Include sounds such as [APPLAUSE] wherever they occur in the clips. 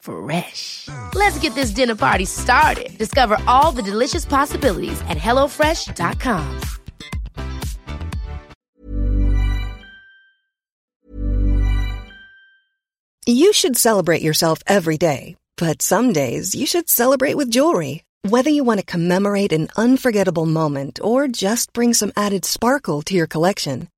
Fresh. Let's get this dinner party started. Discover all the delicious possibilities at hellofresh.com. You should celebrate yourself every day, but some days you should celebrate with jewelry. Whether you want to commemorate an unforgettable moment or just bring some added sparkle to your collection,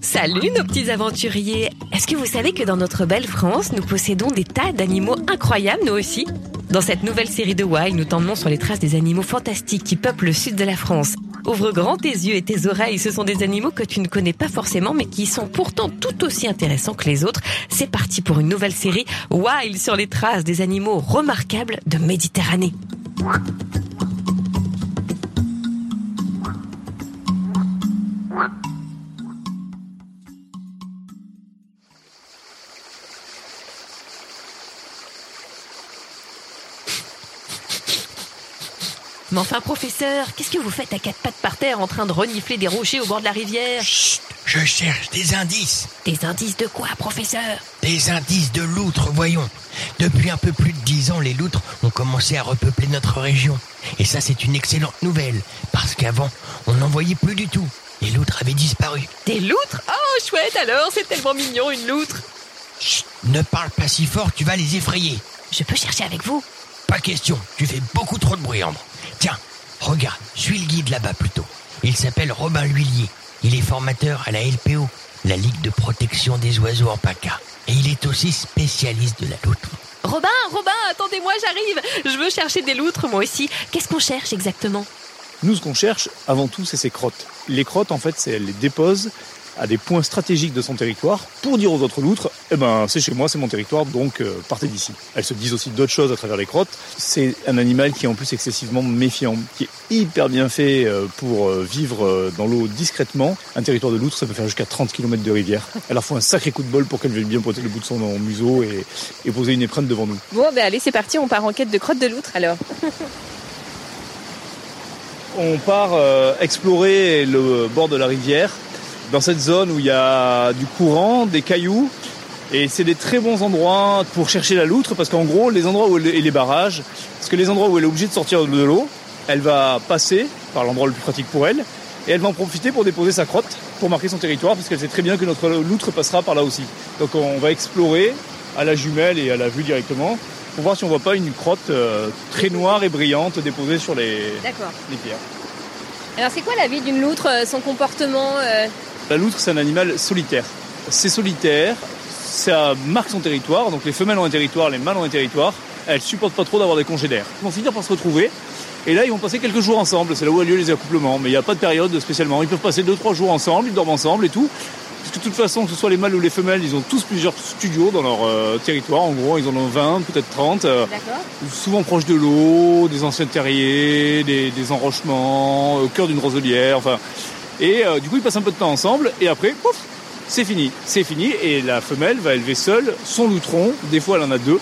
Salut nos petits aventuriers Est-ce que vous savez que dans notre belle France, nous possédons des tas d'animaux incroyables, nous aussi? Dans cette nouvelle série de Wild, nous t'emmenons sur les traces des animaux fantastiques qui peuplent le sud de la France. Ouvre grand tes yeux et tes oreilles, ce sont des animaux que tu ne connais pas forcément, mais qui sont pourtant tout aussi intéressants que les autres. C'est parti pour une nouvelle série Wild sur les traces des animaux remarquables de Méditerranée. Mais enfin, professeur, qu'est-ce que vous faites à quatre pattes par terre en train de renifler des rochers au bord de la rivière? Chut, je cherche des indices. Des indices de quoi, professeur? Des indices de loutres, voyons. Depuis un peu plus de dix ans, les loutres ont commencé à repeupler notre région. Et ça, c'est une excellente nouvelle, parce qu'avant, on n'en voyait plus du tout. Les loutres avaient disparu. Des loutres? Oh, chouette alors, c'est tellement mignon une loutre Chut, ne parle pas si fort, tu vas les effrayer. Je peux chercher avec vous Pas question, tu fais beaucoup trop de bruit, Ambre. Tiens, regarde, suis le guide là-bas plutôt. Il s'appelle Robin L'Huillier. Il est formateur à la LPO, la Ligue de protection des oiseaux en PACA. Et il est aussi spécialiste de la loutre. Robin, Robin, attendez-moi, j'arrive Je veux chercher des loutres, moi aussi. Qu'est-ce qu'on cherche exactement? Nous, ce qu'on cherche, avant tout, c'est ces crottes. Les crottes, en fait, c'est elle les dépose à des points stratégiques de son territoire pour dire aux autres loutres, eh ben, c'est chez moi, c'est mon territoire, donc euh, partez d'ici. Elles se disent aussi d'autres choses à travers les crottes. C'est un animal qui est en plus excessivement méfiant, qui est hyper bien fait euh, pour euh, vivre dans l'eau discrètement. Un territoire de loutre, ça peut faire jusqu'à 30 km de rivière. Elle leur faut un sacré coup de bol pour qu'elle veuille bien pointer le bout de son museau et, et poser une étreinte devant nous. Bon, ben allez, c'est parti, on part en quête de crottes de loutre alors. [LAUGHS] On part euh, explorer le bord de la rivière, dans cette zone où il y a du courant, des cailloux, et c'est des très bons endroits pour chercher la loutre, parce qu'en gros, les endroits où elle, et les barrages, parce que les endroits où elle est obligée de sortir de l'eau, elle va passer par l'endroit le plus pratique pour elle, et elle va en profiter pour déposer sa crotte, pour marquer son territoire, parce qu'elle sait très bien que notre loutre passera par là aussi. Donc on va explorer à la jumelle et à la vue directement, pour voir si on voit pas une crotte euh, très noire et brillante déposée sur les, pierres. Alors, c'est quoi la vie d'une loutre, euh, son comportement euh, La loutre, c'est un animal solitaire. C'est solitaire, ça marque son territoire, donc les femelles ont un territoire, les mâles ont un territoire. Elles supportent pas trop d'avoir des congénères. Ils vont finir par se retrouver, et là ils vont passer quelques jours ensemble, c'est là où a lieu les accouplements, mais il n'y a pas de période spécialement. Ils peuvent passer 2-3 jours ensemble, ils dorment ensemble et tout. Parce que de toute façon, que ce soit les mâles ou les femelles, ils ont tous plusieurs studios dans leur euh, territoire. En gros, ils en ont 20, peut-être 30. euh, D'accord. souvent proches de l'eau, des anciens terriers, des, des enrochements, au cœur d'une roselière, enfin. Et euh, du coup, ils passent un peu de temps ensemble, et après, pouf, c'est fini. C'est fini, et la femelle va élever seule son loutron. Des fois, elle en a deux,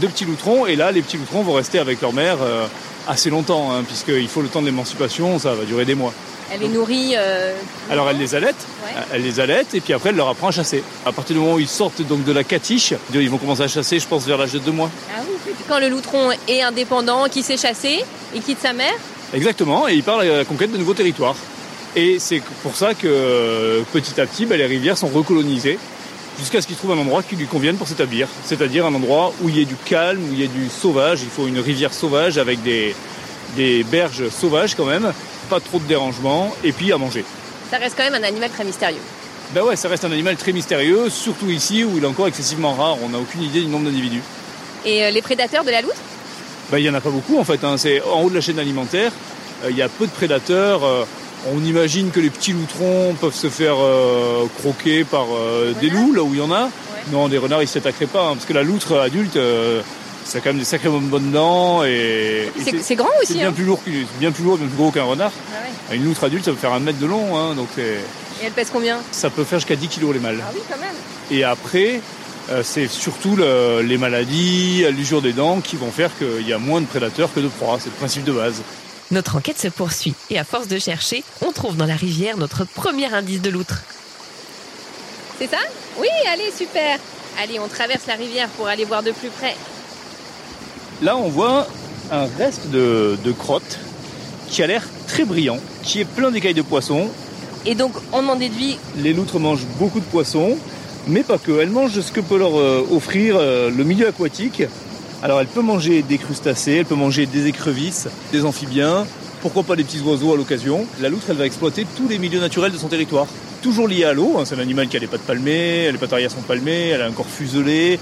deux petits loutrons, et là, les petits loutrons vont rester avec leur mère euh, assez longtemps, hein, puisqu'il faut le temps de l'émancipation, ça va durer des mois. Elle les nourrit. euh, Alors elle les allaite, Ouais. elle les allaite et puis après elle leur apprend à chasser. À partir du moment où ils sortent donc de la catiche, ils vont commencer à chasser, je pense, vers l'âge de deux mois. Ah oui, quand le loutron est indépendant, qui sait chasser, il quitte sa mère, Exactement, et ils partent à la conquête de nouveaux territoires. Et c'est pour ça que euh, petit à petit, bah, les rivières sont recolonisées jusqu'à ce qu'ils trouvent un endroit qui lui convienne pour s'établir. C'est-à-dire un endroit où il y ait du calme, où il y ait du sauvage. Il faut une rivière sauvage avec des, des berges sauvages quand même, pas trop de dérangement, et puis à manger. Ça reste quand même un animal très mystérieux. Ben ouais, ça reste un animal très mystérieux, surtout ici où il est encore excessivement rare. On n'a aucune idée du nombre d'individus. Et euh, les prédateurs de la loutre? Ben il y en a pas beaucoup en fait. hein. C'est en haut de la chaîne alimentaire. euh, Il y a peu de prédateurs. On imagine que les petits loutrons peuvent se faire euh, croquer par euh, des loups là où il y en a. Non, des renards ils s'attaqueraient pas hein, parce que la loutre adulte, euh, ça a quand même des sacrées bonnes dents et, et C'est c'est grand c'est aussi. bien hein. plus lourd, bien plus lourd, bien plus gros qu'un renard. Ah ouais. Une loutre adulte, ça peut faire un mètre de long, hein, donc c'est- Et elle pèse combien? Ça peut faire jusqu'à 10 kilos les mâles. Ah oui, quand même. Et après, euh, c'est surtout le- les maladies, l'usure des dents qui vont faire qu'il y a moins de prédateurs que de proies. C'est le principe de base. Notre enquête se poursuit et à force de chercher, on trouve dans la rivière notre premier indice de loutre. C'est ça? Oui, allez, super. Allez, on traverse la rivière pour aller voir de plus près. Là, on voit un reste de, de crotte qui a l'air très brillant, qui est plein d'écailles de poisson. Et donc, on en déduit Les loutres mangent beaucoup de poissons, mais pas que. Elles mangent ce que peut leur euh, offrir euh, le milieu aquatique. Alors, elle peut manger des crustacés, elle peut manger des écrevisses, des amphibiens, pourquoi pas des petits oiseaux à l'occasion. La loutre, elle va exploiter tous les milieux naturels de son territoire. Toujours lié à l'eau, hein, c'est un animal qui a les pattes palmées, les pattes arrière sont palmées, elle a un corps fuselé,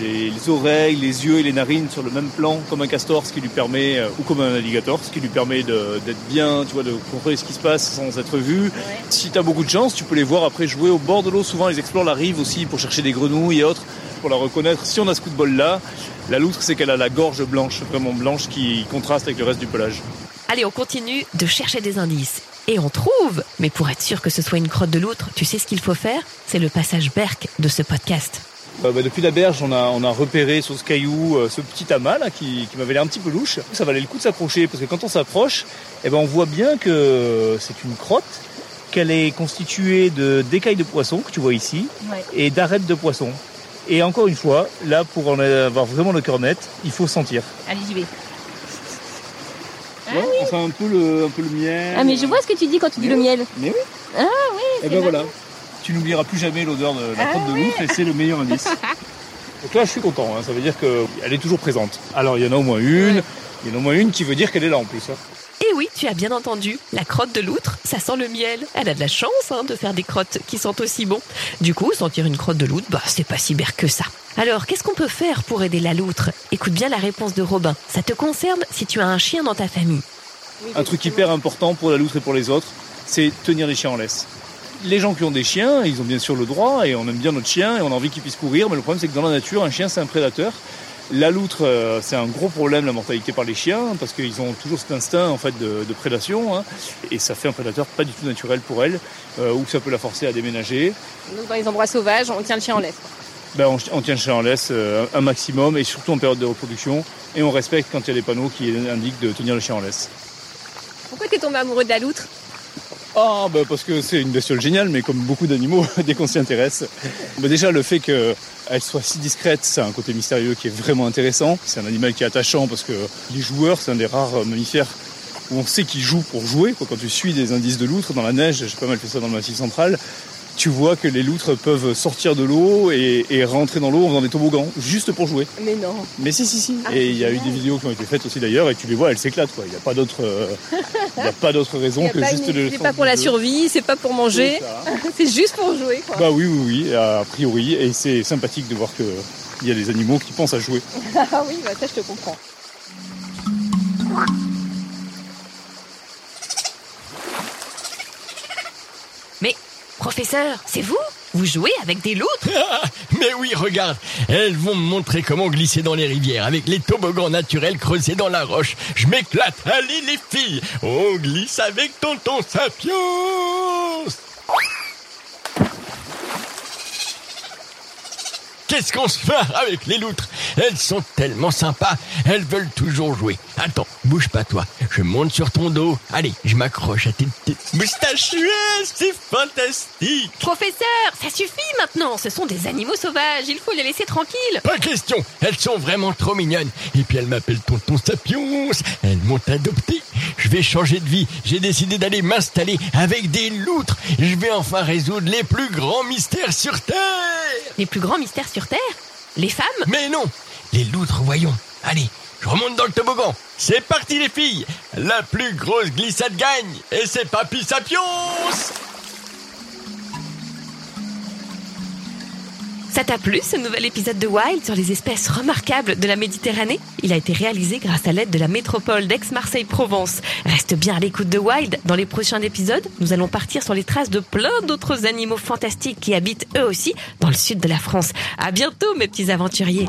les, les oreilles, les yeux et les narines sur le même plan comme un castor, ce qui lui permet, euh, ou comme un alligator, ce qui lui permet d'être bien, tu vois, de contrôler ce qui se passe sans être vu. Si tu as beaucoup de chance, tu peux les voir après jouer au bord de l'eau. Souvent, ils explorent la rive aussi pour chercher des grenouilles et autres, pour la reconnaître. Si on a ce coup de bol-là, la loutre, c'est qu'elle a la gorge blanche, vraiment blanche, qui contraste avec le reste du pelage. Allez, on continue de chercher des indices. Et on trouve Mais pour être sûr que ce soit une crotte de loutre, tu sais ce qu'il faut faire? C'est le passage berk de ce podcast. Euh, bah, depuis la berge, on a, on a repéré sur ce caillou euh, ce petit amas là, qui, qui m'avait l'air un petit peu louche. Ça valait le coup de s'approcher parce que quand on s'approche, eh ben, on voit bien que c'est une crotte, qu'elle est constituée de d'écailles de poisson que tu vois ici et d'arêtes de poisson. Et encore une fois, là pour en avoir vraiment le cœur net, il faut sentir. Allez, j'y vais. Ouais, on sent un peu le, un peu le miel. Ah mais je vois ce que tu dis quand tu dis le miel. Mais oui. Ah oui, Et ben voilà. Tu n'oublieras plus jamais l'odeur de la crotte de loutre et c'est le meilleur indice. [LAUGHS] Donc là, je suis content. hein. Ça veut dire qu'elle est toujours présente. Alors, il y en a au moins une. Il y en a au moins une qui veut dire qu'elle est là en plus. hein. Et oui, tu as bien entendu, la crotte de loutre, ça sent le miel. Elle a de la chance hein, de faire des crottes qui sentent aussi bon. Du coup, sentir une crotte de loutre, bah c'est pas si berk que ça. Alors, qu'est-ce qu'on peut faire pour aider la loutre? Écoute bien la réponse de Robin. Ça te concerne si tu as un chien dans ta famille? Un truc hyper important pour la loutre et pour les autres, c'est tenir les chiens en laisse. Les gens qui ont des chiens, ils ont bien sûr le droit et on aime bien notre chien et on a envie qu'il puisse courir, mais le problème c'est que dans la nature, un chien c'est un prédateur. La loutre, euh, c'est un gros problème, la mortalité par les chiens, parce qu'ils ont toujours cet instinct en fait de, de prédation, hein, et ça fait un prédateur pas du tout naturel pour elle, euh, ou ça peut la forcer à déménager. Donc dans les endroits sauvages, on tient le chien en laisse. Ben, on, on tient le chien en laisse euh, un maximum, et surtout en période de reproduction, et on respecte quand il y a des panneaux qui indiquent de tenir le chien en laisse. Pourquoi t'es tombé amoureux de la loutre? Ah, bah parce que c'est une bestiole géniale, mais comme beaucoup d'animaux, [LAUGHS] dès qu'on s'y intéresse. Bah déjà, le fait qu'elle soit si discrète, c'est un côté mystérieux qui est vraiment intéressant. C'est un animal qui est attachant parce que les joueurs, c'est un des rares mammifères où on sait qu'ils jouent pour jouer. Quand tu suis des indices de loutres dans la neige, j'ai pas mal fait ça dans le massif central, tu vois que les loutres peuvent sortir de l'eau et, et rentrer dans l'eau en faisant des toboggans, juste pour jouer. Mais non. Mais si, si, si. et il y a eu des vidéos qui ont été faites aussi d'ailleurs, et tu les vois, elles s'éclatent. quoi. Il n'y a pas d'autre, euh, il y a pas d'autre raison Y a que pas juste une- le. C'est pas pour la survie, c'est pas pour manger, [LAUGHS] C'est juste pour jouer quoi. Bah oui, oui, oui, a priori. Et c'est sympathique de voir que il y a des animaux qui pensent à jouer. [LAUGHS] Ah oui, bah ça je te comprends. Mais, professeur, c'est vous? Vous jouez avec des loutres? Ah, mais oui, regarde, elles vont me montrer comment glisser dans les rivières avec les toboggans naturels creusés dans la roche. Je m'éclate. Allez les filles, on glisse avec tonton Sapiens. Qu'est-ce qu'on se fait avec les loutres? Elles sont tellement sympas, elles veulent toujours jouer. Attends, bouge pas toi, je monte sur ton dos. Allez, je m'accroche à tes petites moustachueuses, c'est fantastique Professeur, ça suffit maintenant. Ce sont des animaux sauvages. Il faut les laisser tranquilles. Pas question, elles sont vraiment trop mignonnes. Et puis elles m'appellent Tonton Sapiens, elles m'ont adopté. Je vais changer de vie, j'ai décidé d'aller m'installer avec des loutres. Je vais enfin résoudre les plus grands mystères sur Terre. Les plus grands mystères sur Terre? Les femmes? Mais non. Les loutres, voyons. Allez, je remonte dans le toboggan. C'est parti les filles. La plus grosse glissade gagne. Et c'est Papy Sapiens Ça t'a plu ce nouvel épisode de Wild sur les espèces remarquables de la Méditerranée? Il a été réalisé grâce à l'aide de la métropole d'Aix-Marseille-Provence. Reste bien à l'écoute de Wild. Dans les prochains épisodes, nous allons partir sur les traces de plein d'autres animaux fantastiques qui habitent eux aussi dans le sud de la France. À bientôt mes petits aventuriers